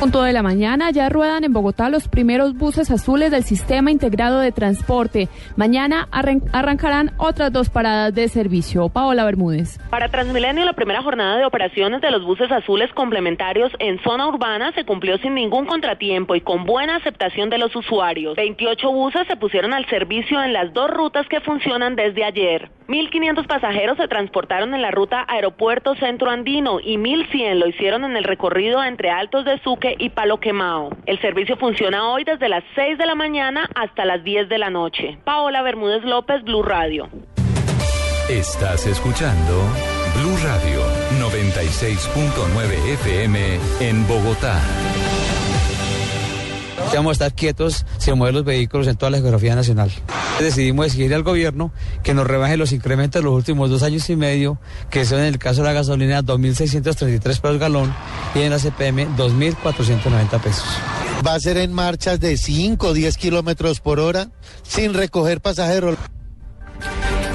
Punto de la mañana ya ruedan en Bogotá los primeros buses azules del sistema integrado de transporte. Mañana arrancarán otras dos paradas de servicio. Paola Bermúdez. Para Transmilenio, la primera jornada de operaciones de los buses azules complementarios en zona urbana se cumplió sin ningún contratiempo y con buena aceptación de los usuarios. 28 buses se pusieron al servicio en las dos rutas que funcionan desde ayer. 1.500 pasajeros se transportaron en la ruta Aeropuerto Centro Andino y 1.100 lo hicieron en el recorrido entre Altos de Suque y Palo Quemao. El servicio funciona hoy desde las 6 de la mañana hasta las 10 de la noche. Paola Bermúdez López, Blue Radio. Estás escuchando Blue Radio 96.9 FM en Bogotá vamos a estar quietos sin mover los vehículos en toda la geografía nacional. Decidimos exigir al gobierno que nos rebaje los incrementos de los últimos dos años y medio, que son en el caso de la gasolina 2.633 pesos galón y en la CPM 2.490 pesos. Va a ser en marchas de 5 o 10 kilómetros por hora sin recoger pasajeros.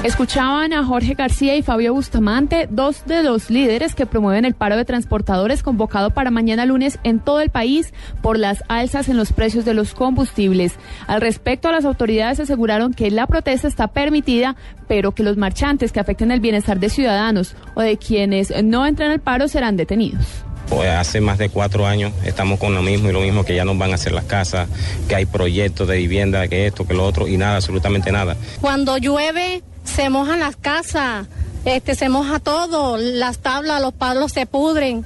Escuchaban a Jorge García y Fabio Bustamante, dos de los líderes que promueven el paro de transportadores convocado para mañana lunes en todo el país por las alzas en los precios de los combustibles. Al respecto, las autoridades aseguraron que la protesta está permitida, pero que los marchantes que afecten el bienestar de ciudadanos o de quienes no entran al paro serán detenidos. Pues hace más de cuatro años estamos con lo mismo y lo mismo que ya nos van a hacer las casas, que hay proyectos de vivienda, que esto, que lo otro y nada, absolutamente nada. Cuando llueve se mojan las casas, este, se moja todo, las tablas, los palos se pudren.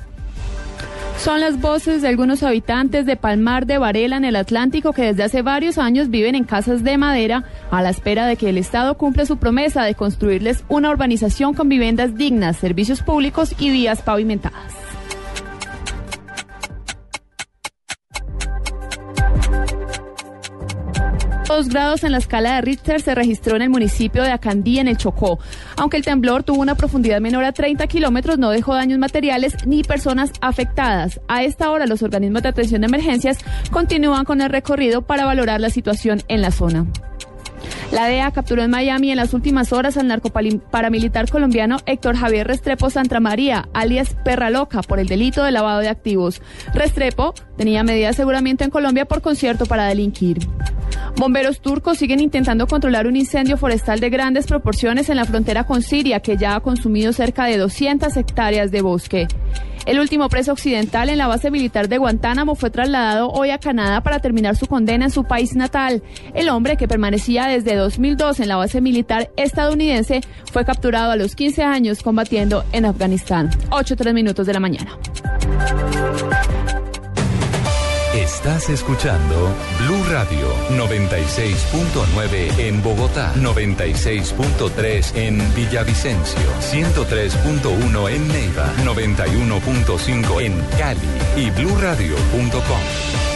Son las voces de algunos habitantes de Palmar de Varela en el Atlántico que desde hace varios años viven en casas de madera a la espera de que el Estado cumpla su promesa de construirles una urbanización con viviendas dignas, servicios públicos y vías pavimentadas. Dos grados en la escala de Richter se registró en el municipio de Acandí, en el Chocó. Aunque el temblor tuvo una profundidad menor a 30 kilómetros, no dejó daños materiales ni personas afectadas. A esta hora, los organismos de atención de emergencias continúan con el recorrido para valorar la situación en la zona. La DEA capturó en Miami en las últimas horas al narcoparamilitar colombiano Héctor Javier Restrepo María, alias Perra Loca, por el delito de lavado de activos. Restrepo tenía medida de aseguramiento en Colombia por concierto para delinquir. Bomberos turcos siguen intentando controlar un incendio forestal de grandes proporciones en la frontera con Siria que ya ha consumido cerca de 200 hectáreas de bosque. El último preso occidental en la base militar de Guantánamo fue trasladado hoy a Canadá para terminar su condena en su país natal. El hombre, que permanecía desde 2002 en la base militar estadounidense, fue capturado a los 15 años combatiendo en Afganistán. 8 3 minutos de la mañana. Estás escuchando Blue Radio 96.9 en Bogotá, 96.3 en Villavicencio, 103.1 en Neiva, 91.5 en Cali y bluradio.com.